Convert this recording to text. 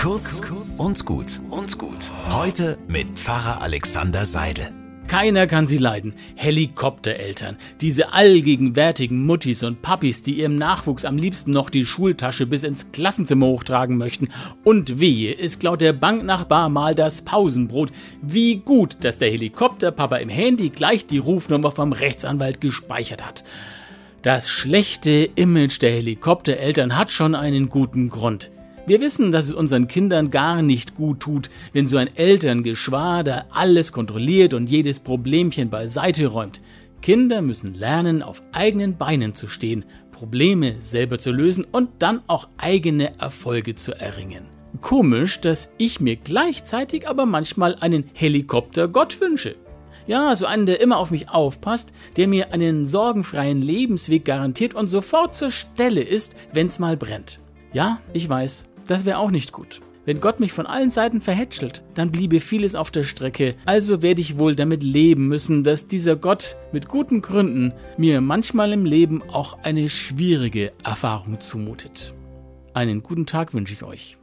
Kurz und gut und gut. Heute mit Pfarrer Alexander Seidel. Keiner kann sie leiden. Helikoptereltern. Diese allgegenwärtigen Muttis und Pappis, die ihrem Nachwuchs am liebsten noch die Schultasche bis ins Klassenzimmer hochtragen möchten. Und wehe, es klaut der Banknachbar mal das Pausenbrot. Wie gut, dass der Helikopterpapa im Handy gleich die Rufnummer vom Rechtsanwalt gespeichert hat. Das schlechte Image der Helikoptereltern hat schon einen guten Grund. Wir wissen, dass es unseren Kindern gar nicht gut tut, wenn so ein Elterngeschwader alles kontrolliert und jedes Problemchen beiseite räumt. Kinder müssen lernen, auf eigenen Beinen zu stehen, Probleme selber zu lösen und dann auch eigene Erfolge zu erringen. Komisch, dass ich mir gleichzeitig aber manchmal einen Helikopter-Gott wünsche. Ja, so einen, der immer auf mich aufpasst, der mir einen sorgenfreien Lebensweg garantiert und sofort zur Stelle ist, wenn's mal brennt. Ja, ich weiß, das wäre auch nicht gut. Wenn Gott mich von allen Seiten verhätschelt, dann bliebe vieles auf der Strecke. Also werde ich wohl damit leben müssen, dass dieser Gott mit guten Gründen mir manchmal im Leben auch eine schwierige Erfahrung zumutet. Einen guten Tag wünsche ich euch.